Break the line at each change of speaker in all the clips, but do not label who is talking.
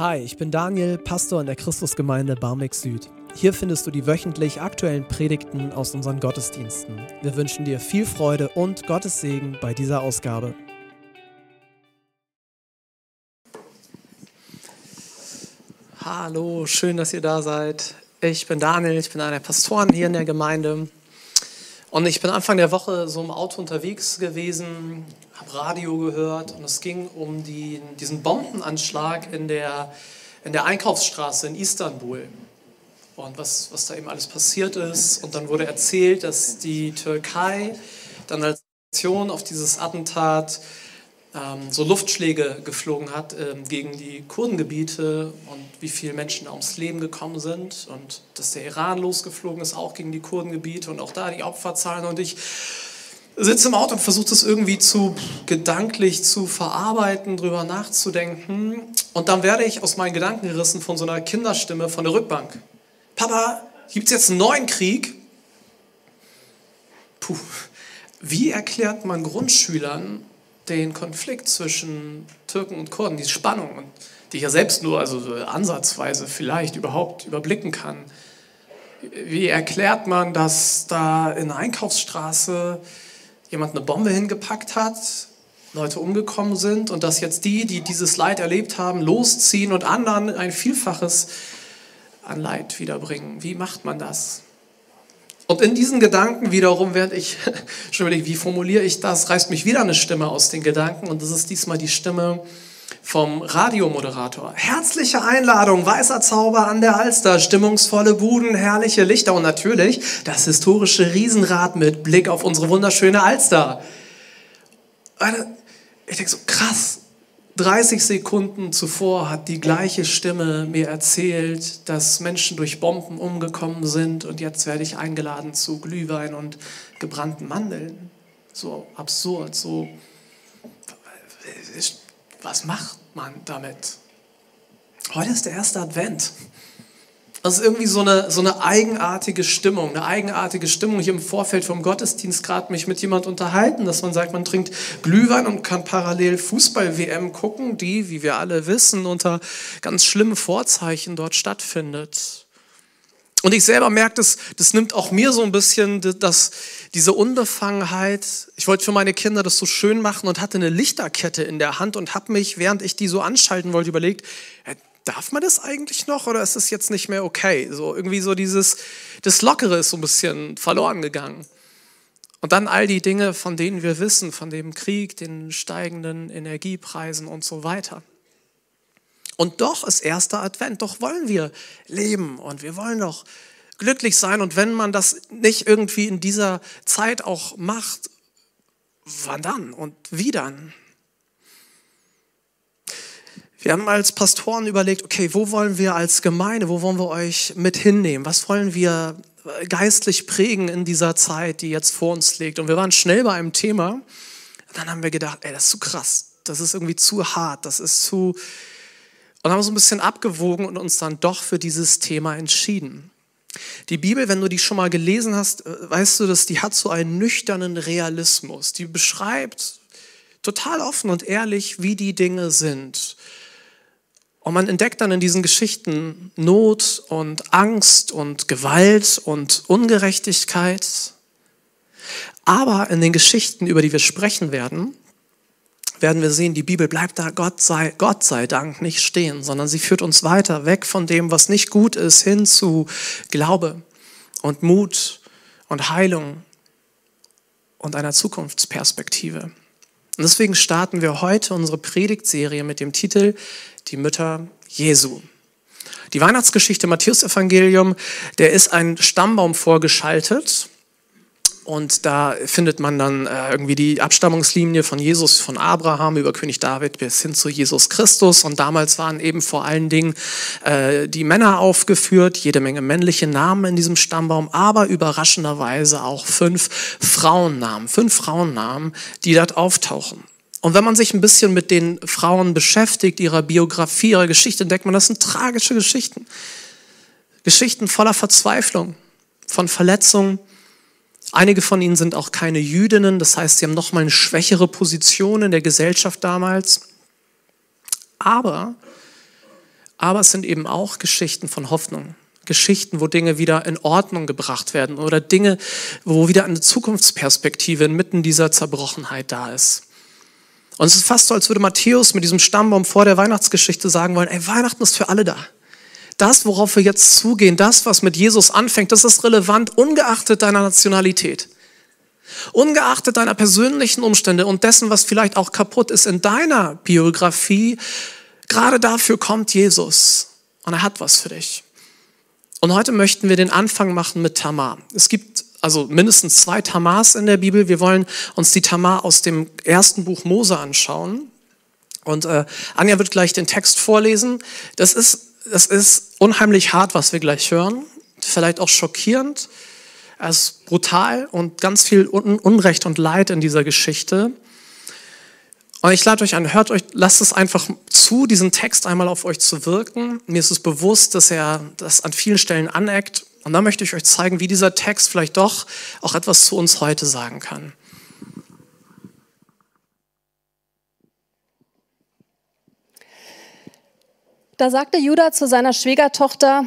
Hi, ich bin Daniel, Pastor in der Christusgemeinde Barmbek Süd. Hier findest du die wöchentlich aktuellen Predigten aus unseren Gottesdiensten. Wir wünschen dir viel Freude und Gottes Segen bei dieser Ausgabe. Hallo, schön, dass ihr da seid. Ich bin Daniel, ich bin einer der Pastoren hier in der Gemeinde. Und ich bin Anfang der Woche so im Auto unterwegs gewesen, Radio gehört und es ging um die, diesen Bombenanschlag in der, in der Einkaufsstraße in Istanbul und was, was da eben alles passiert ist. Und dann wurde erzählt, dass die Türkei dann als Reaktion auf dieses Attentat ähm, so Luftschläge geflogen hat ähm, gegen die Kurdengebiete und wie viele Menschen da ums Leben gekommen sind und dass der Iran losgeflogen ist, auch gegen die Kurdengebiete und auch da die Opferzahlen. Und ich sitze im Auto und versuche das irgendwie zu gedanklich zu verarbeiten, drüber nachzudenken. Und dann werde ich aus meinen Gedanken gerissen von so einer Kinderstimme von der Rückbank. Papa, gibt es jetzt einen neuen Krieg? Puh. Wie erklärt man Grundschülern, den Konflikt zwischen Türken und Kurden, die Spannung, die ich ja selbst nur also ansatzweise vielleicht überhaupt überblicken kann. Wie erklärt man, dass da in der Einkaufsstraße jemand eine Bombe hingepackt hat, Leute umgekommen sind und dass jetzt die, die dieses Leid erlebt haben, losziehen und anderen ein Vielfaches an Leid wiederbringen? Wie macht man das? Und in diesen Gedanken wiederum, während ich überlege, wie formuliere ich das, reißt mich wieder eine Stimme aus den Gedanken und das ist diesmal die Stimme vom Radiomoderator. Herzliche Einladung, weißer Zauber an der Alster, stimmungsvolle Buden, herrliche Lichter und natürlich das historische Riesenrad mit Blick auf unsere wunderschöne Alster. Ich denke so, krass, 30 Sekunden zuvor hat die gleiche Stimme mir erzählt, dass Menschen durch Bomben umgekommen sind und jetzt werde ich eingeladen zu Glühwein und gebrannten Mandeln. So absurd, so. Was macht man damit? Heute ist der erste Advent. Das ist irgendwie so eine, so eine eigenartige Stimmung, eine eigenartige Stimmung. Ich im Vorfeld vom Gottesdienst gerade mich mit jemand unterhalten, dass man sagt, man trinkt Glühwein und kann parallel Fußball-WM gucken, die, wie wir alle wissen, unter ganz schlimmen Vorzeichen dort stattfindet. Und ich selber merke, das, das nimmt auch mir so ein bisschen das, diese Unbefangenheit. Ich wollte für meine Kinder das so schön machen und hatte eine Lichterkette in der Hand und habe mich, während ich die so anschalten wollte, überlegt, darf man das eigentlich noch oder ist das jetzt nicht mehr okay? So irgendwie so dieses, das Lockere ist so ein bisschen verloren gegangen. Und dann all die Dinge, von denen wir wissen, von dem Krieg, den steigenden Energiepreisen und so weiter. Und doch ist erster Advent, doch wollen wir leben und wir wollen doch glücklich sein. Und wenn man das nicht irgendwie in dieser Zeit auch macht, wann dann und wie dann? Wir haben als Pastoren überlegt, okay, wo wollen wir als Gemeinde, wo wollen wir euch mit hinnehmen? Was wollen wir geistlich prägen in dieser Zeit, die jetzt vor uns liegt? Und wir waren schnell bei einem Thema. Und dann haben wir gedacht, ey, das ist zu krass. Das ist irgendwie zu hart. Das ist zu. Und haben so ein bisschen abgewogen und uns dann doch für dieses Thema entschieden. Die Bibel, wenn du die schon mal gelesen hast, äh, weißt du, dass die hat so einen nüchternen Realismus. Die beschreibt total offen und ehrlich, wie die Dinge sind. Und man entdeckt dann in diesen Geschichten Not und Angst und Gewalt und Ungerechtigkeit. Aber in den Geschichten, über die wir sprechen werden, werden wir sehen, die Bibel bleibt da Gott sei, Gott sei Dank nicht stehen, sondern sie führt uns weiter weg von dem, was nicht gut ist, hin zu Glaube und Mut und Heilung und einer Zukunftsperspektive. Und deswegen starten wir heute unsere Predigtserie mit dem Titel Die Mütter Jesu. Die Weihnachtsgeschichte Matthäus Evangelium, der ist ein Stammbaum vorgeschaltet und da findet man dann äh, irgendwie die Abstammungslinie von Jesus, von Abraham über König David bis hin zu Jesus Christus. Und damals waren eben vor allen Dingen äh, die Männer aufgeführt, jede Menge männliche Namen in diesem Stammbaum, aber überraschenderweise auch fünf Frauennamen, fünf Frauennamen, die dort auftauchen. Und wenn man sich ein bisschen mit den Frauen beschäftigt, ihrer Biografie, ihrer Geschichte, entdeckt man, das sind tragische Geschichten. Geschichten voller Verzweiflung, von Verletzungen, Einige von ihnen sind auch keine Jüdinnen, das heißt, sie haben noch mal eine schwächere Position in der Gesellschaft damals. Aber aber es sind eben auch Geschichten von Hoffnung. Geschichten, wo Dinge wieder in Ordnung gebracht werden oder Dinge, wo wieder eine Zukunftsperspektive inmitten dieser Zerbrochenheit da ist. Und es ist fast so, als würde Matthäus mit diesem Stammbaum vor der Weihnachtsgeschichte sagen wollen, ey, Weihnachten ist für alle da. Das, worauf wir jetzt zugehen, das, was mit Jesus anfängt, das ist relevant, ungeachtet deiner Nationalität. Ungeachtet deiner persönlichen Umstände und dessen, was vielleicht auch kaputt ist in deiner Biografie, gerade dafür kommt Jesus und er hat was für dich. Und heute möchten wir den Anfang machen mit Tamar. Es gibt also mindestens zwei Tamars in der Bibel. Wir wollen uns die Tamar aus dem ersten Buch Mose anschauen. Und äh, Anja wird gleich den Text vorlesen. Das ist, das ist unheimlich hart, was wir gleich hören. Vielleicht auch schockierend. Es ist brutal und ganz viel Unrecht und Leid in dieser Geschichte. Und ich lade euch ein, hört euch, lasst es einfach zu, diesen Text einmal auf euch zu wirken. Mir ist es bewusst, dass er das an vielen Stellen aneckt. Und da möchte ich euch zeigen, wie dieser Text vielleicht doch auch etwas zu uns heute sagen kann.
Da sagte Judah zu seiner Schwiegertochter,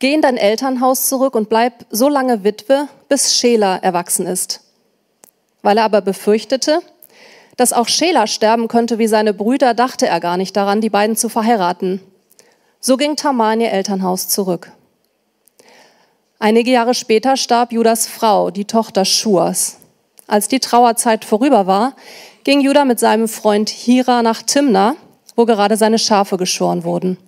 geh in dein Elternhaus zurück und bleib so lange Witwe, bis Schela erwachsen ist. Weil er aber befürchtete, dass auch Schela sterben könnte wie seine Brüder, dachte er gar nicht daran, die beiden zu verheiraten. So ging Tamar in ihr Elternhaus zurück. Einige Jahre später starb Judas Frau, die Tochter Schuas. Als die Trauerzeit vorüber war, ging Judah mit seinem Freund Hira nach Timna, wo gerade seine Schafe geschoren wurden.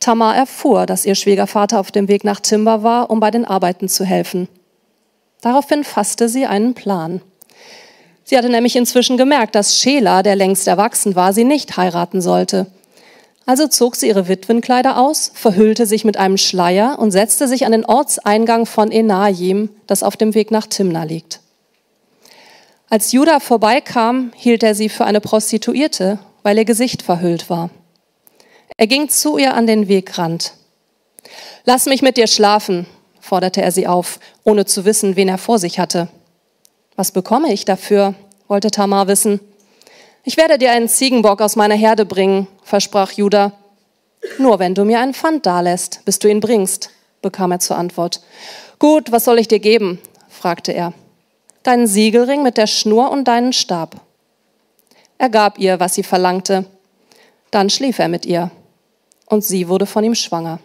Tamar erfuhr, dass ihr Schwiegervater auf dem Weg nach Timber war, um bei den Arbeiten zu helfen. Daraufhin fasste sie einen Plan. Sie hatte nämlich inzwischen gemerkt, dass Schela, der längst erwachsen war, sie nicht heiraten sollte. Also zog sie ihre Witwenkleider aus, verhüllte sich mit einem Schleier und setzte sich an den Ortseingang von Enajim, das auf dem Weg nach Timna liegt. Als Judah vorbeikam, hielt er sie für eine Prostituierte, weil ihr Gesicht verhüllt war. Er ging zu ihr an den Wegrand. Lass mich mit dir schlafen, forderte er sie auf, ohne zu wissen, wen er vor sich hatte. Was bekomme ich dafür? wollte Tamar wissen. Ich werde dir einen Ziegenbock aus meiner Herde bringen, versprach Judah. Nur wenn du mir einen Pfand dalässt, bis du ihn bringst, bekam er zur Antwort. Gut, was soll ich dir geben? fragte er. Deinen Siegelring mit der Schnur und deinen Stab. Er gab ihr, was sie verlangte. Dann schlief er mit ihr. Und sie wurde von ihm schwanger.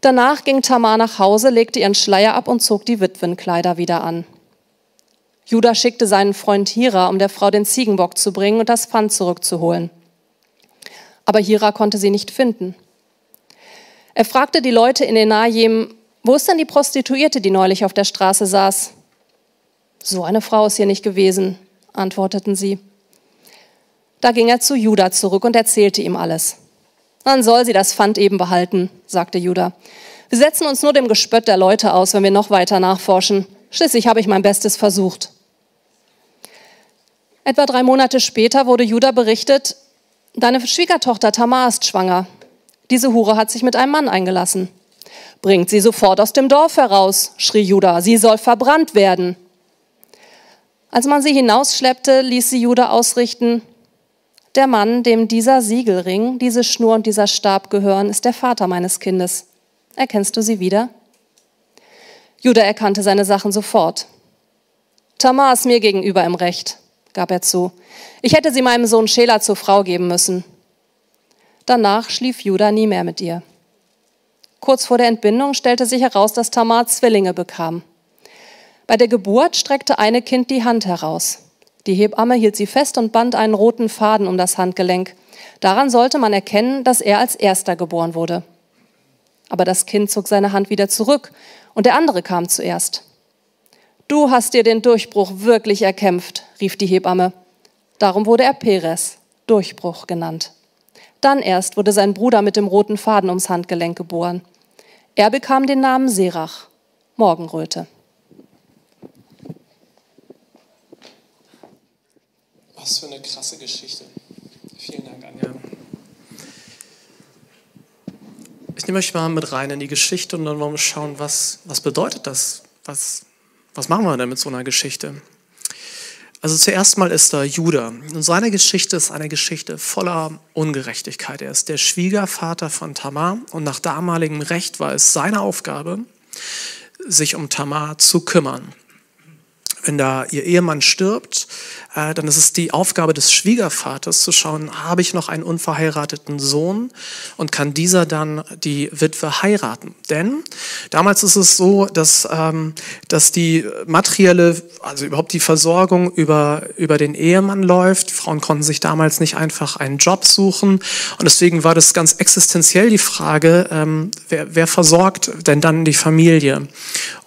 Danach ging Tamar nach Hause, legte ihren Schleier ab und zog die Witwenkleider wieder an. Judah schickte seinen Freund Hira, um der Frau den Ziegenbock zu bringen und das Pfand zurückzuholen. Aber Hira konnte sie nicht finden. Er fragte die Leute in Enajim, wo ist denn die Prostituierte, die neulich auf der Straße saß? So eine Frau ist hier nicht gewesen, antworteten sie. Da ging er zu Judah zurück und erzählte ihm alles. Dann soll sie das Pfand eben behalten, sagte Judah. Wir setzen uns nur dem Gespött der Leute aus, wenn wir noch weiter nachforschen. Schließlich habe ich mein Bestes versucht. Etwa drei Monate später wurde Judah berichtet, deine Schwiegertochter Tamar ist schwanger. Diese Hure hat sich mit einem Mann eingelassen. Bringt sie sofort aus dem Dorf heraus, schrie Judah. Sie soll verbrannt werden. Als man sie hinausschleppte, ließ sie Judah ausrichten, der Mann, dem dieser Siegelring, diese Schnur und dieser Stab gehören, ist der Vater meines Kindes. Erkennst du sie wieder? Judah erkannte seine Sachen sofort. Tamar ist mir gegenüber im Recht gab er zu. Ich hätte sie meinem Sohn Schela zur Frau geben müssen. Danach schlief Judah nie mehr mit ihr. Kurz vor der Entbindung stellte sich heraus, dass Tamar Zwillinge bekam. Bei der Geburt streckte eine Kind die Hand heraus. Die Hebamme hielt sie fest und band einen roten Faden um das Handgelenk. Daran sollte man erkennen, dass er als erster geboren wurde. Aber das Kind zog seine Hand wieder zurück und der andere kam zuerst. Du hast dir den Durchbruch wirklich erkämpft, rief die Hebamme. Darum wurde er Perez, Durchbruch genannt. Dann erst wurde sein Bruder mit dem roten Faden ums Handgelenk geboren. Er bekam den Namen Serach, Morgenröte.
Was für krasse Geschichte. Vielen Dank, Anja. Ich nehme euch mal mit rein in die Geschichte und dann wollen wir schauen, was, was bedeutet das? Was, was machen wir denn mit so einer Geschichte? Also zuerst mal ist da Judah. Und seine Geschichte ist eine Geschichte voller Ungerechtigkeit. Er ist der Schwiegervater von Tamar und nach damaligem Recht war es seine Aufgabe, sich um Tamar zu kümmern wenn da ihr Ehemann stirbt, äh, dann ist es die Aufgabe des Schwiegervaters zu schauen, habe ich noch einen unverheirateten Sohn und kann dieser dann die Witwe heiraten. Denn damals ist es so, dass, ähm, dass die materielle, also überhaupt die Versorgung über, über den Ehemann läuft. Frauen konnten sich damals nicht einfach einen Job suchen und deswegen war das ganz existenziell die Frage, ähm, wer, wer versorgt denn dann die Familie?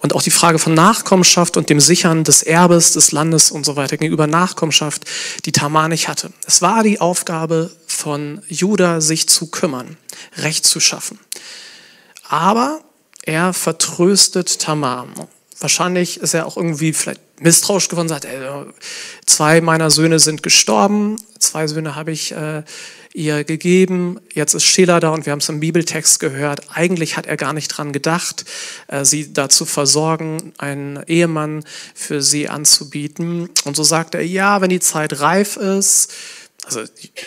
Und auch die Frage von Nachkommenschaft und dem Sichern des Erbes des Landes und so weiter gegenüber Nachkommenschaft, die Tamar nicht hatte. Es war die Aufgabe von Judah, sich zu kümmern, Recht zu schaffen. Aber er vertröstet Tamar. Wahrscheinlich ist er auch irgendwie vielleicht misstrauisch geworden, sagt, ey, zwei meiner Söhne sind gestorben, zwei Söhne habe ich äh, ihr gegeben. Jetzt ist Sheila da und wir haben es im Bibeltext gehört. Eigentlich hat er gar nicht dran gedacht, äh, sie dazu versorgen, einen Ehemann für sie anzubieten. Und so sagt er, ja, wenn die Zeit reif ist, also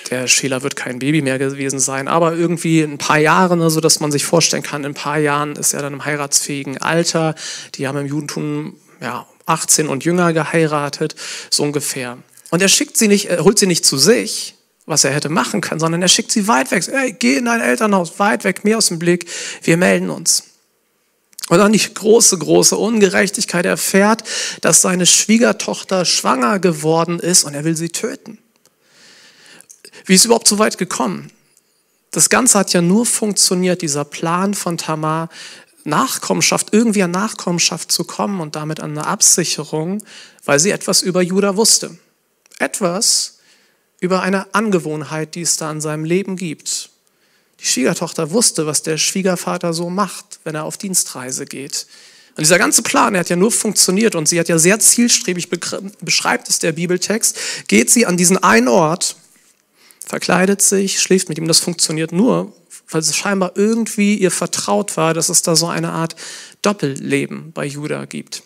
der Sheila wird kein Baby mehr gewesen sein, aber irgendwie ein paar Jahre, ne, so dass man sich vorstellen kann, in ein paar Jahren ist er dann im heiratsfähigen Alter. Die haben im Judentum ja 18 und jünger geheiratet, so ungefähr. Und er schickt sie nicht, er holt sie nicht zu sich, was er hätte machen können, sondern er schickt sie weit weg. Hey, geh in dein Elternhaus, weit weg, mir aus dem Blick, wir melden uns. Und dann die große, große Ungerechtigkeit erfährt, dass seine Schwiegertochter schwanger geworden ist und er will sie töten. Wie ist überhaupt so weit gekommen? Das Ganze hat ja nur funktioniert, dieser Plan von Tamar, Nachkommenschaft, irgendwie an Nachkommenschaft zu kommen und damit an eine Absicherung, weil sie etwas über Judah wusste. Etwas, über eine Angewohnheit, die es da in seinem Leben gibt. Die Schwiegertochter wusste, was der Schwiegervater so macht, wenn er auf Dienstreise geht. Und dieser ganze Plan, der hat ja nur funktioniert und sie hat ja sehr zielstrebig, beschreibt es der Bibeltext, geht sie an diesen einen Ort, verkleidet sich, schläft mit ihm. Das funktioniert nur, weil es scheinbar irgendwie ihr vertraut war, dass es da so eine Art Doppelleben bei Judah gibt.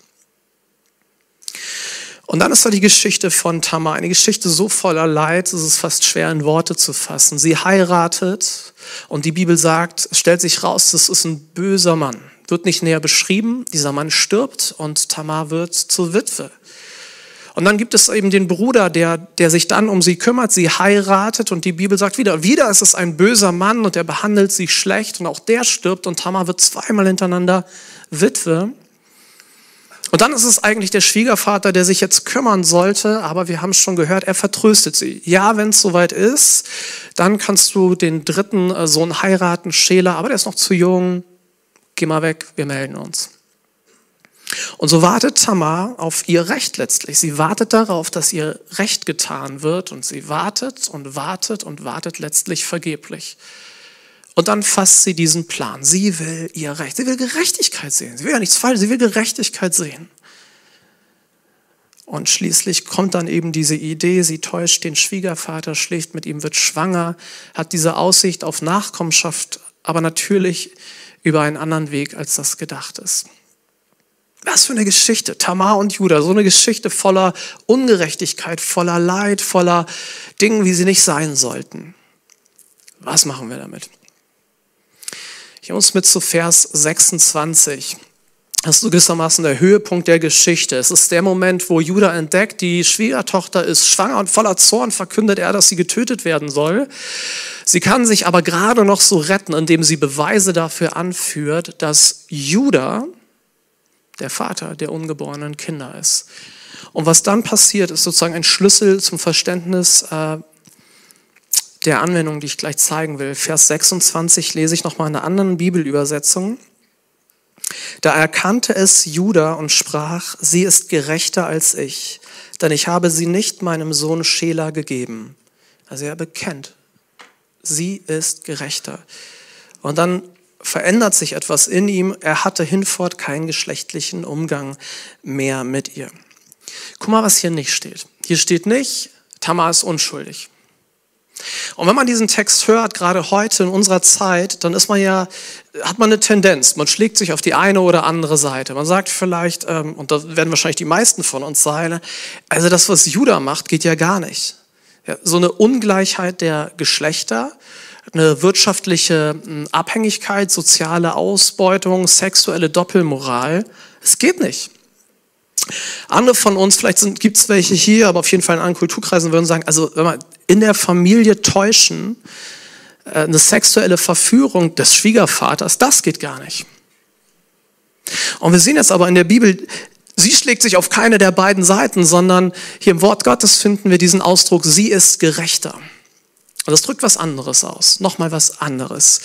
Und dann ist da die Geschichte von Tamar, eine Geschichte so voller Leid, es ist fast schwer in Worte zu fassen. Sie heiratet und die Bibel sagt, es stellt sich raus, das ist ein böser Mann. Wird nicht näher beschrieben, dieser Mann stirbt und Tamar wird zur Witwe. Und dann gibt es eben den Bruder, der, der sich dann um sie kümmert, sie heiratet und die Bibel sagt wieder, wieder ist es ein böser Mann und er behandelt sie schlecht und auch der stirbt und Tamar wird zweimal hintereinander Witwe. Und dann ist es eigentlich der Schwiegervater, der sich jetzt kümmern sollte, aber wir haben es schon gehört, er vertröstet sie. Ja, wenn es soweit ist, dann kannst du den dritten äh, Sohn heiraten, Schäler, aber der ist noch zu jung, geh mal weg, wir melden uns. Und so wartet Tamar auf ihr Recht letztlich. Sie wartet darauf, dass ihr Recht getan wird und sie wartet und wartet und wartet letztlich vergeblich. Und dann fasst sie diesen Plan. Sie will ihr Recht. Sie will Gerechtigkeit sehen. Sie will ja nichts falsch. Sie will Gerechtigkeit sehen. Und schließlich kommt dann eben diese Idee, sie täuscht den Schwiegervater, schläft mit ihm, wird schwanger, hat diese Aussicht auf Nachkommenschaft, aber natürlich über einen anderen Weg, als das gedacht ist. Was für eine Geschichte, Tamar und Judah, so eine Geschichte voller Ungerechtigkeit, voller Leid, voller Dingen, wie sie nicht sein sollten. Was machen wir damit? Ich muss mit zu Vers 26. Das ist so gewissermaßen der Höhepunkt der Geschichte. Es ist der Moment, wo Judah entdeckt, die Schwiegertochter ist schwanger und voller Zorn verkündet er, dass sie getötet werden soll. Sie kann sich aber gerade noch so retten, indem sie Beweise dafür anführt, dass Judah der Vater der ungeborenen Kinder ist. Und was dann passiert, ist sozusagen ein Schlüssel zum Verständnis äh, der Anwendung, die ich gleich zeigen will. Vers 26 lese ich nochmal in einer anderen Bibelübersetzung. Da erkannte es Judah und sprach, sie ist gerechter als ich, denn ich habe sie nicht meinem Sohn Schela gegeben. Also er bekennt, sie ist gerechter. Und dann verändert sich etwas in ihm. Er hatte hinfort keinen geschlechtlichen Umgang mehr mit ihr. Guck mal, was hier nicht steht. Hier steht nicht, Tamar ist unschuldig. Und wenn man diesen Text hört, gerade heute in unserer Zeit, dann ist man ja, hat man eine Tendenz. Man schlägt sich auf die eine oder andere Seite. Man sagt vielleicht, ähm, und da werden wahrscheinlich die meisten von uns sein, also das, was Judah macht, geht ja gar nicht. So eine Ungleichheit der Geschlechter, eine wirtschaftliche hm, Abhängigkeit, soziale Ausbeutung, sexuelle Doppelmoral. Es geht nicht. Andere von uns, vielleicht gibt es welche hier, aber auf jeden Fall in anderen Kulturkreisen würden sagen, also wenn man in der Familie täuschen, äh, eine sexuelle Verführung des Schwiegervaters, das geht gar nicht. Und wir sehen jetzt aber in der Bibel, sie schlägt sich auf keine der beiden Seiten, sondern hier im Wort Gottes finden wir diesen Ausdruck, sie ist gerechter. Und das drückt was anderes aus, nochmal was anderes.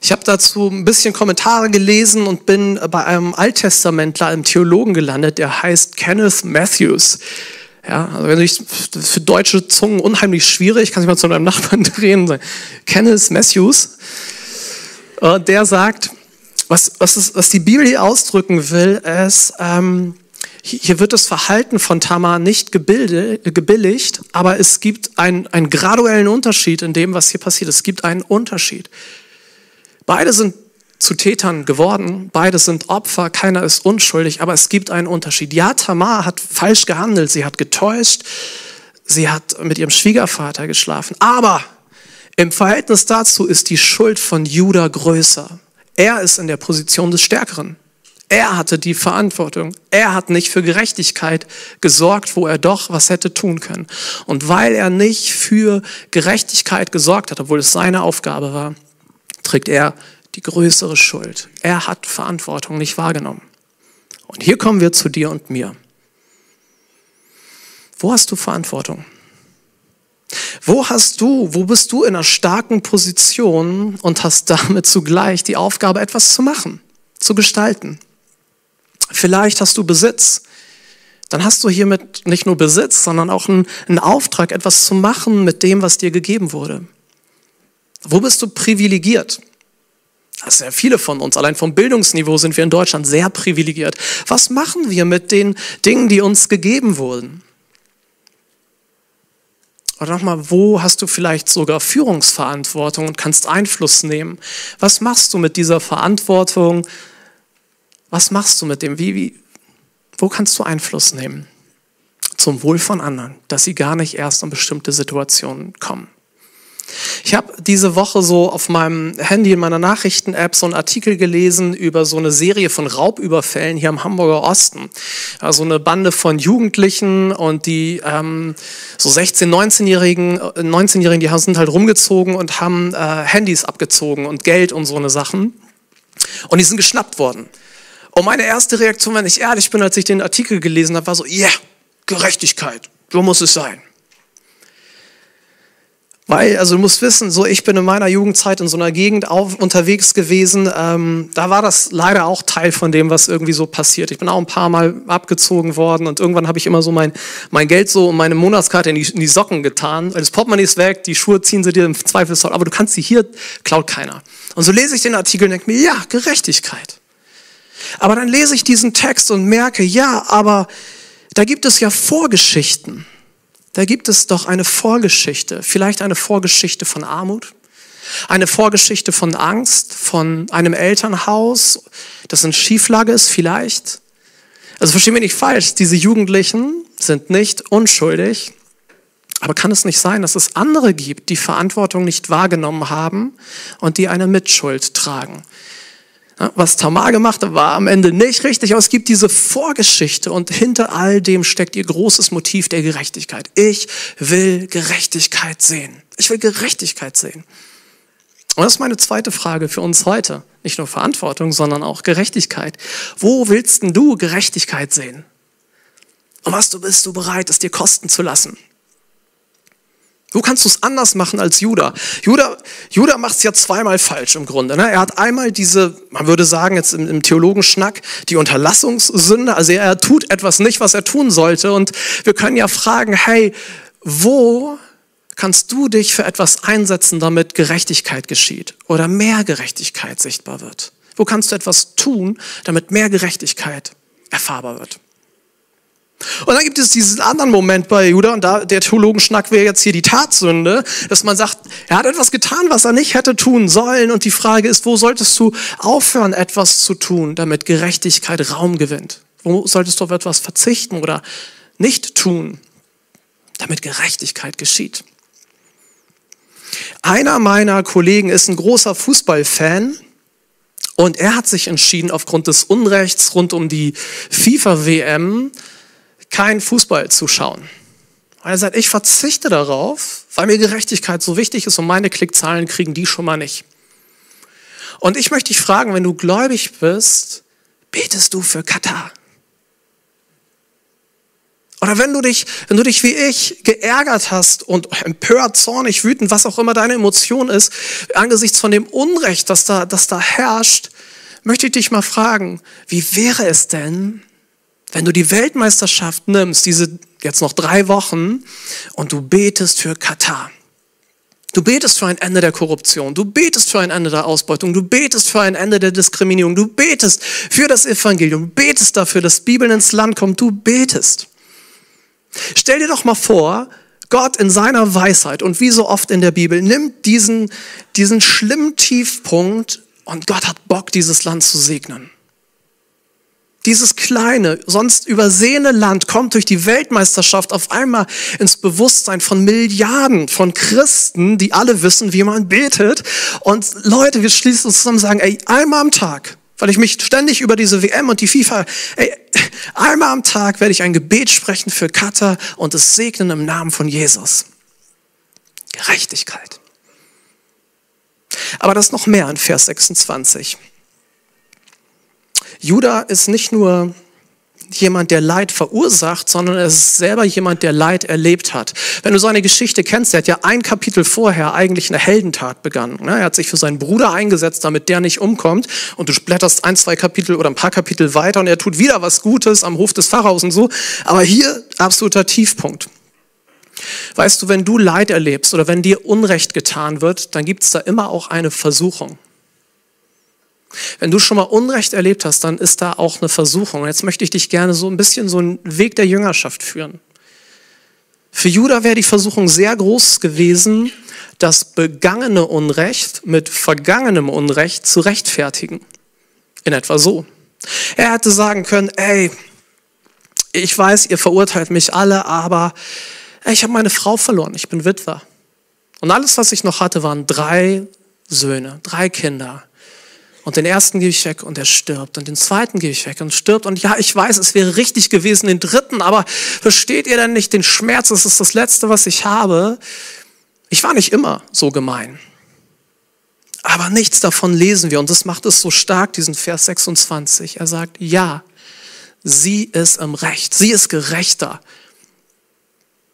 Ich habe dazu ein bisschen Kommentare gelesen und bin bei einem Alttestamentler, einem Theologen gelandet, der heißt Kenneth Matthews. Ja, also wenn ich für deutsche Zungen unheimlich schwierig, kann ich mal zu meinem Nachbarn drehen. Sagen. Kenneth Matthews, äh, der sagt, was, was, ist, was die Bibel ausdrücken will, ist, ähm, hier wird das Verhalten von Tamar nicht gebilligt, aber es gibt einen, einen graduellen Unterschied in dem, was hier passiert. Es gibt einen Unterschied. Beide sind zu Tätern geworden, beide sind Opfer, keiner ist unschuldig, aber es gibt einen Unterschied. Ja, Tamar hat falsch gehandelt, sie hat getäuscht, sie hat mit ihrem Schwiegervater geschlafen, aber im Verhältnis dazu ist die Schuld von Judah größer. Er ist in der Position des Stärkeren. Er hatte die Verantwortung. Er hat nicht für Gerechtigkeit gesorgt, wo er doch was hätte tun können. Und weil er nicht für Gerechtigkeit gesorgt hat, obwohl es seine Aufgabe war, trägt er die größere Schuld. Er hat Verantwortung nicht wahrgenommen. Und hier kommen wir zu dir und mir. Wo hast du Verantwortung? Wo hast du, wo bist du in einer starken Position und hast damit zugleich die Aufgabe, etwas zu machen, zu gestalten? Vielleicht hast du Besitz. Dann hast du hiermit nicht nur Besitz, sondern auch einen, einen Auftrag, etwas zu machen mit dem, was dir gegeben wurde. Wo bist du privilegiert? Das sind ja viele von uns. Allein vom Bildungsniveau sind wir in Deutschland sehr privilegiert. Was machen wir mit den Dingen, die uns gegeben wurden? Oder nochmal, wo hast du vielleicht sogar Führungsverantwortung und kannst Einfluss nehmen? Was machst du mit dieser Verantwortung? Was machst du mit dem? Wie, wie, wo kannst du Einfluss nehmen? Zum Wohl von anderen, dass sie gar nicht erst in bestimmte Situationen kommen. Ich habe diese Woche so auf meinem Handy in meiner Nachrichten-App so einen Artikel gelesen über so eine Serie von Raubüberfällen hier im Hamburger Osten. Also eine Bande von Jugendlichen und die ähm, so 16-, 19-Jährigen, 19-Jährigen, die sind halt rumgezogen und haben äh, Handys abgezogen und Geld und so eine Sachen. Und die sind geschnappt worden. Und meine erste Reaktion, wenn ich ehrlich bin, als ich den Artikel gelesen habe, war so, ja, yeah, Gerechtigkeit, so muss es sein. Weil, also du musst wissen, so ich bin in meiner Jugendzeit in so einer Gegend auf, unterwegs gewesen. Ähm, da war das leider auch Teil von dem, was irgendwie so passiert. Ich bin auch ein paar Mal abgezogen worden und irgendwann habe ich immer so mein, mein Geld so und meine Monatskarte in die, in die Socken getan. Das Portemonnaie ist weg, die Schuhe ziehen sie dir im Zweifelsfall, aber du kannst sie hier, klaut keiner. Und so lese ich den Artikel und denke mir, ja, Gerechtigkeit. Aber dann lese ich diesen Text und merke, ja, aber da gibt es ja Vorgeschichten. Da gibt es doch eine Vorgeschichte, vielleicht eine Vorgeschichte von Armut, eine Vorgeschichte von Angst, von einem Elternhaus, das in Schieflage ist vielleicht. Also verstehen wir nicht falsch, diese Jugendlichen sind nicht unschuldig, aber kann es nicht sein, dass es andere gibt, die Verantwortung nicht wahrgenommen haben und die eine Mitschuld tragen? Was Tamar gemacht hat, war am Ende nicht richtig, aber es gibt diese Vorgeschichte und hinter all dem steckt ihr großes Motiv der Gerechtigkeit. Ich will Gerechtigkeit sehen. Ich will Gerechtigkeit sehen. Und das ist meine zweite Frage für uns heute. Nicht nur Verantwortung, sondern auch Gerechtigkeit. Wo willst denn du Gerechtigkeit sehen? Und was du bist du bereit, es dir kosten zu lassen? Wo kannst du es anders machen als Judah? Judah, Judah macht es ja zweimal falsch im Grunde. Ne? Er hat einmal diese, man würde sagen jetzt im, im Theologenschnack, die Unterlassungssünde. Also er, er tut etwas nicht, was er tun sollte. Und wir können ja fragen, hey, wo kannst du dich für etwas einsetzen, damit Gerechtigkeit geschieht oder mehr Gerechtigkeit sichtbar wird? Wo kannst du etwas tun, damit mehr Gerechtigkeit erfahrbar wird? Und dann gibt es diesen anderen Moment bei Judah, und da der Theologenschnack wäre jetzt hier die Tatsünde, dass man sagt, er hat etwas getan, was er nicht hätte tun sollen. Und die Frage ist, wo solltest du aufhören, etwas zu tun, damit Gerechtigkeit Raum gewinnt? Wo solltest du auf etwas verzichten oder nicht tun, damit Gerechtigkeit geschieht? Einer meiner Kollegen ist ein großer Fußballfan und er hat sich entschieden, aufgrund des Unrechts rund um die FIFA-WM kein Fußball zu schauen. er sagt, ich verzichte darauf, weil mir Gerechtigkeit so wichtig ist und meine Klickzahlen kriegen die schon mal nicht. Und ich möchte dich fragen, wenn du gläubig bist, betest du für Katar? Oder wenn du dich, wenn du dich wie ich geärgert hast und empört, zornig, wütend, was auch immer deine Emotion ist, angesichts von dem Unrecht, das da, das da herrscht, möchte ich dich mal fragen, wie wäre es denn, wenn du die Weltmeisterschaft nimmst, diese jetzt noch drei Wochen, und du betest für Katar. Du betest für ein Ende der Korruption, du betest für ein Ende der Ausbeutung, du betest für ein Ende der Diskriminierung, du betest für das Evangelium, du betest dafür, dass Bibeln ins Land kommt, du betest. Stell dir doch mal vor, Gott in seiner Weisheit und wie so oft in der Bibel nimmt diesen, diesen schlimmen Tiefpunkt und Gott hat Bock, dieses Land zu segnen. Dieses kleine, sonst übersehene Land kommt durch die Weltmeisterschaft auf einmal ins Bewusstsein von Milliarden von Christen, die alle wissen, wie man betet. Und Leute, wir schließen uns zusammen und sagen, ey, einmal am Tag, weil ich mich ständig über diese WM und die FIFA, ey, einmal am Tag werde ich ein Gebet sprechen für Katar und es segnen im Namen von Jesus. Gerechtigkeit. Aber das noch mehr in Vers 26. Judah ist nicht nur jemand, der Leid verursacht, sondern er ist selber jemand, der Leid erlebt hat. Wenn du seine Geschichte kennst, er hat ja ein Kapitel vorher eigentlich eine Heldentat begangen. Ne? Er hat sich für seinen Bruder eingesetzt, damit der nicht umkommt. Und du blätterst ein, zwei Kapitel oder ein paar Kapitel weiter und er tut wieder was Gutes am Hof des Pharaos und so. Aber hier absoluter Tiefpunkt. Weißt du, wenn du Leid erlebst oder wenn dir Unrecht getan wird, dann gibt es da immer auch eine Versuchung. Wenn du schon mal Unrecht erlebt hast, dann ist da auch eine Versuchung. Jetzt möchte ich dich gerne so ein bisschen so einen Weg der Jüngerschaft führen. Für Judah wäre die Versuchung sehr groß gewesen, das begangene Unrecht mit vergangenem Unrecht zu rechtfertigen. In etwa so. Er hätte sagen können, ey, ich weiß, ihr verurteilt mich alle, aber ich habe meine Frau verloren, ich bin Witwer. Und alles, was ich noch hatte, waren drei Söhne, drei Kinder. Und den ersten gebe ich weg und er stirbt. Und den zweiten gebe ich weg und stirbt. Und ja, ich weiß, es wäre richtig gewesen, den dritten, aber versteht ihr denn nicht den Schmerz? Das ist das Letzte, was ich habe. Ich war nicht immer so gemein. Aber nichts davon lesen wir. Und das macht es so stark, diesen Vers 26. Er sagt, ja, sie ist im Recht. Sie ist gerechter.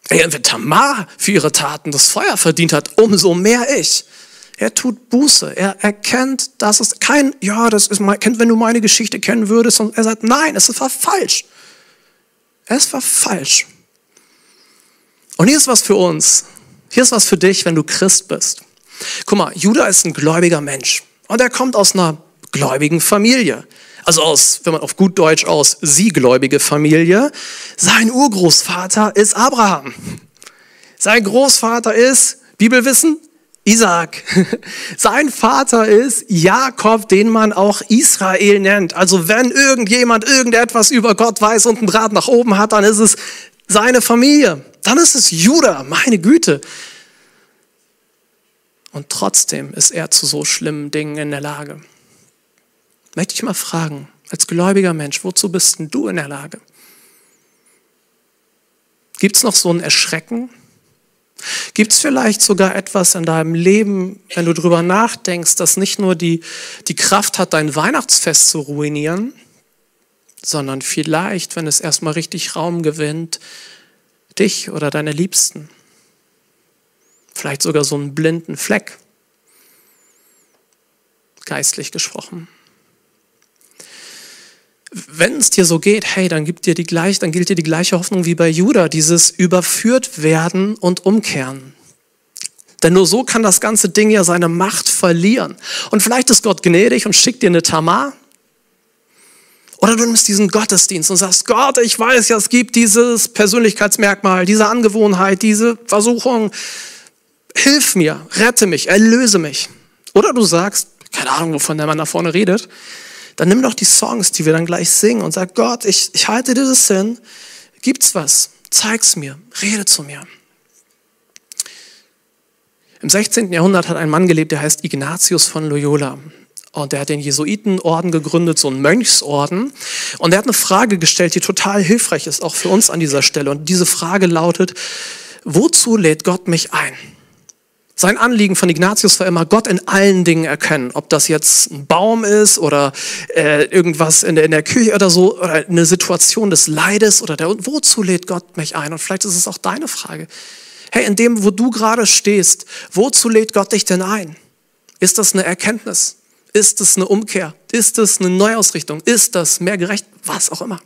Wenn Tamar für ihre Taten das Feuer verdient hat, umso mehr ich. Er tut Buße. Er erkennt, dass es kein, ja, das ist mal, wenn du meine Geschichte kennen würdest. Und er sagt, nein, es war falsch. Es war falsch. Und hier ist was für uns. Hier ist was für dich, wenn du Christ bist. Guck mal, Judah ist ein gläubiger Mensch. Und er kommt aus einer gläubigen Familie. Also aus, wenn man auf gut Deutsch aus, sie gläubige Familie. Sein Urgroßvater ist Abraham. Sein Großvater ist, Bibelwissen, Isaac. Sein Vater ist Jakob, den man auch Israel nennt. Also wenn irgendjemand irgendetwas über Gott weiß und einen Draht nach oben hat, dann ist es seine Familie. Dann ist es Judah, meine Güte. Und trotzdem ist er zu so schlimmen Dingen in der Lage. Möchte ich mal fragen, als gläubiger Mensch, wozu bist denn du in der Lage? Gibt es noch so ein Erschrecken, Gibt es vielleicht sogar etwas in deinem Leben, wenn du darüber nachdenkst, das nicht nur die, die Kraft hat, dein Weihnachtsfest zu ruinieren, sondern vielleicht, wenn es erstmal richtig Raum gewinnt, dich oder deine Liebsten? Vielleicht sogar so einen blinden Fleck, geistlich gesprochen wenn es dir so geht, hey, dann gibt dir die gleich, dann gilt dir die gleiche Hoffnung wie bei Judah, dieses überführt werden und umkehren. Denn nur so kann das ganze Ding ja seine Macht verlieren. Und vielleicht ist Gott gnädig und schickt dir eine Tamar. Oder du nimmst diesen Gottesdienst und sagst, Gott, ich weiß ja, es gibt dieses Persönlichkeitsmerkmal, diese Angewohnheit, diese Versuchung. Hilf mir, rette mich, erlöse mich. Oder du sagst, keine Ahnung, wovon der Mann da vorne redet, dann nimm doch die Songs, die wir dann gleich singen und sag, Gott, ich, ich halte dir das hin, gibt's was, zeig's mir, rede zu mir. Im 16. Jahrhundert hat ein Mann gelebt, der heißt Ignatius von Loyola. Und der hat den Jesuitenorden gegründet, so einen Mönchsorden. Und er hat eine Frage gestellt, die total hilfreich ist, auch für uns an dieser Stelle. Und diese Frage lautet, wozu lädt Gott mich ein? Sein Anliegen von Ignatius war immer, Gott in allen Dingen erkennen. Ob das jetzt ein Baum ist oder äh, irgendwas in der, in der Küche oder so, oder eine Situation des Leides oder der, wozu lädt Gott mich ein? Und vielleicht ist es auch deine Frage. Hey, in dem, wo du gerade stehst, wozu lädt Gott dich denn ein? Ist das eine Erkenntnis? Ist es eine Umkehr? Ist es eine Neuausrichtung? Ist das mehr gerecht? Was auch immer.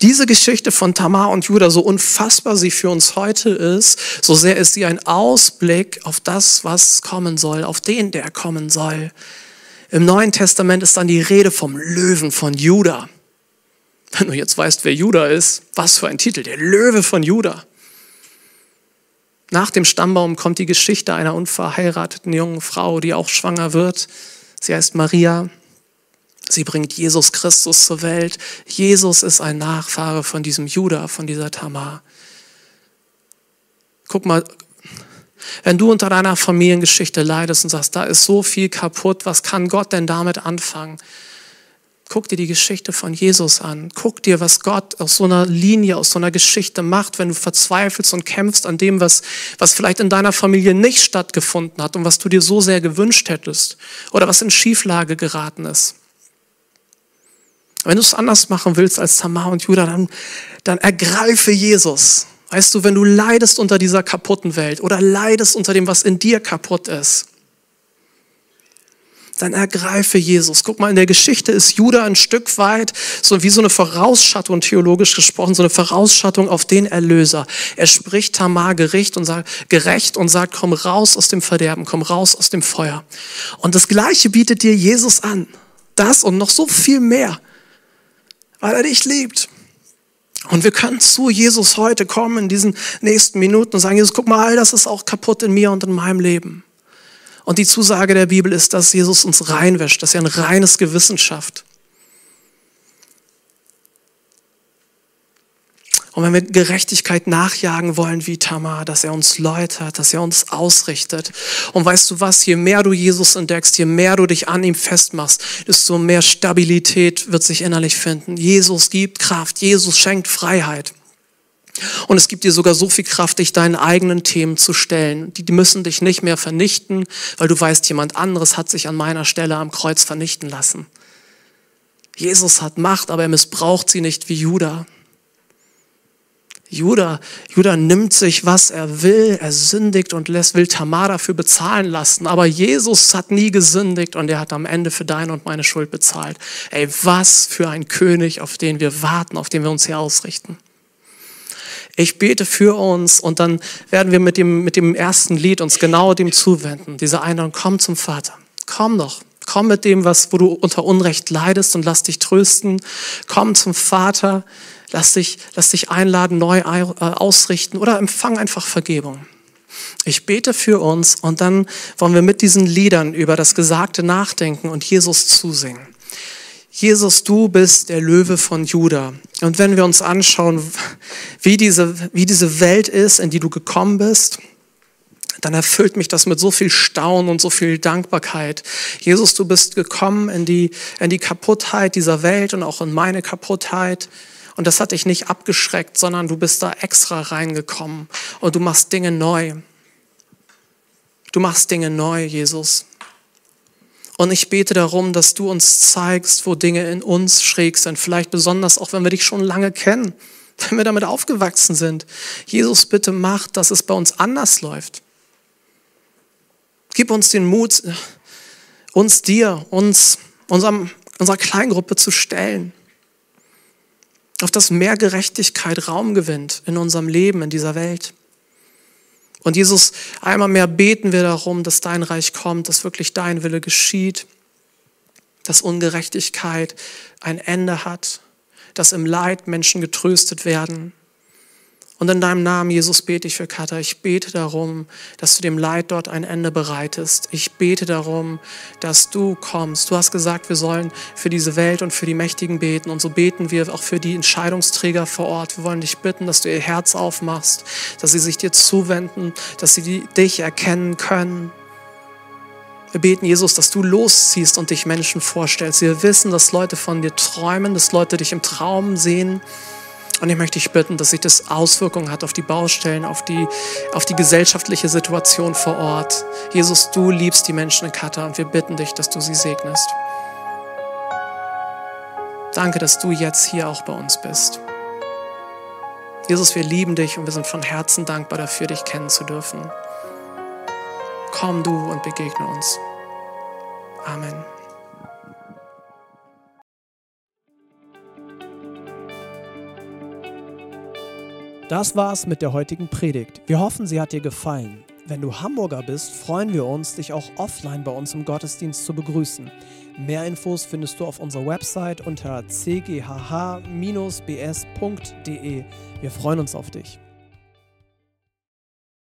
Diese Geschichte von Tamar und Judah, so unfassbar sie für uns heute ist, so sehr ist sie ein Ausblick auf das, was kommen soll, auf den, der kommen soll. Im Neuen Testament ist dann die Rede vom Löwen von Judah. Wenn du jetzt weißt, wer Judah ist, was für ein Titel, der Löwe von Judah. Nach dem Stammbaum kommt die Geschichte einer unverheirateten jungen Frau, die auch schwanger wird. Sie heißt Maria. Sie bringt Jesus Christus zur Welt. Jesus ist ein Nachfahre von diesem Judah, von dieser Tamar. Guck mal, wenn du unter deiner Familiengeschichte leidest und sagst, da ist so viel kaputt, was kann Gott denn damit anfangen? Guck dir die Geschichte von Jesus an. Guck dir, was Gott aus so einer Linie, aus so einer Geschichte macht, wenn du verzweifelst und kämpfst an dem, was, was vielleicht in deiner Familie nicht stattgefunden hat und was du dir so sehr gewünscht hättest oder was in Schieflage geraten ist. Wenn du es anders machen willst als Tamar und Judah, dann, dann ergreife Jesus. Weißt du, wenn du leidest unter dieser kaputten Welt oder leidest unter dem, was in dir kaputt ist, dann ergreife Jesus. Guck mal, in der Geschichte ist Judah ein Stück weit so wie so eine Vorausschattung, theologisch gesprochen, so eine Vorausschattung auf den Erlöser. Er spricht Tamar Gericht und sagt, gerecht und sagt, komm raus aus dem Verderben, komm raus aus dem Feuer. Und das Gleiche bietet dir Jesus an. Das und noch so viel mehr, weil er dich liebt. Und wir können zu Jesus heute kommen in diesen nächsten Minuten und sagen, Jesus, guck mal, all das ist auch kaputt in mir und in meinem Leben. Und die Zusage der Bibel ist, dass Jesus uns reinwäscht, dass er ein reines Gewissen schafft. Und wenn wir Gerechtigkeit nachjagen wollen wie Tamar, dass er uns läutert, dass er uns ausrichtet. Und weißt du was, je mehr du Jesus entdeckst, je mehr du dich an ihm festmachst, desto mehr Stabilität wird sich innerlich finden. Jesus gibt Kraft, Jesus schenkt Freiheit. Und es gibt dir sogar so viel Kraft, dich deinen eigenen Themen zu stellen. Die, müssen dich nicht mehr vernichten, weil du weißt, jemand anderes hat sich an meiner Stelle am Kreuz vernichten lassen. Jesus hat Macht, aber er missbraucht sie nicht wie Judah. Judah, Judah nimmt sich, was er will, er sündigt und lässt, will Tamar dafür bezahlen lassen. Aber Jesus hat nie gesündigt und er hat am Ende für deine und meine Schuld bezahlt. Ey, was für ein König, auf den wir warten, auf den wir uns hier ausrichten. Ich bete für uns und dann werden wir mit dem, mit dem ersten Lied uns genau dem zuwenden. Diese Einladung, komm zum Vater. Komm doch. Komm mit dem, was, wo du unter Unrecht leidest und lass dich trösten. Komm zum Vater. Lass dich, lass dich einladen, neu äh, ausrichten oder empfang einfach Vergebung. Ich bete für uns und dann wollen wir mit diesen Liedern über das Gesagte nachdenken und Jesus zusingen. Jesus, du bist der Löwe von Juda. Und wenn wir uns anschauen, wie diese, wie diese Welt ist, in die du gekommen bist, dann erfüllt mich das mit so viel Staunen und so viel Dankbarkeit. Jesus, du bist gekommen in die, in die Kaputtheit dieser Welt und auch in meine Kaputtheit. Und das hat dich nicht abgeschreckt, sondern du bist da extra reingekommen und du machst Dinge neu. Du machst Dinge neu, Jesus. Und ich bete darum, dass du uns zeigst, wo Dinge in uns schräg sind. Vielleicht besonders auch, wenn wir dich schon lange kennen, wenn wir damit aufgewachsen sind. Jesus, bitte mach, dass es bei uns anders läuft. Gib uns den Mut, uns dir, uns, unserem, unserer Kleingruppe zu stellen. Auf dass mehr Gerechtigkeit Raum gewinnt in unserem Leben, in dieser Welt. Und Jesus, einmal mehr beten wir darum, dass dein Reich kommt, dass wirklich dein Wille geschieht. dass Ungerechtigkeit ein Ende hat, dass im Leid Menschen getröstet werden. Und in deinem Namen, Jesus, bete ich für Katar. Ich bete darum, dass du dem Leid dort ein Ende bereitest. Ich bete darum, dass du kommst. Du hast gesagt, wir sollen für diese Welt und für die Mächtigen beten. Und so beten wir auch für die Entscheidungsträger vor Ort. Wir wollen dich bitten, dass du ihr Herz aufmachst, dass sie sich dir zuwenden, dass sie dich erkennen können wir beten, Jesus, dass du losziehst und dich Menschen vorstellst. Wir wissen, dass Leute von dir träumen, dass Leute dich im Traum sehen. Und ich möchte dich bitten, dass sich das Auswirkungen hat auf die Baustellen, auf die, auf die gesellschaftliche Situation vor Ort. Jesus, du liebst die Menschen in Katar und wir bitten dich, dass du sie segnest. Danke, dass du jetzt hier auch bei uns bist. Jesus, wir lieben dich und wir sind von Herzen dankbar dafür, dich kennen zu dürfen. Komm du und begegne uns. Amen.
Das war's mit der heutigen Predigt. Wir hoffen, sie hat dir gefallen. Wenn du Hamburger bist, freuen wir uns, dich auch offline bei uns im Gottesdienst zu begrüßen. Mehr Infos findest du auf unserer Website unter cghh-bs.de. Wir freuen uns auf dich.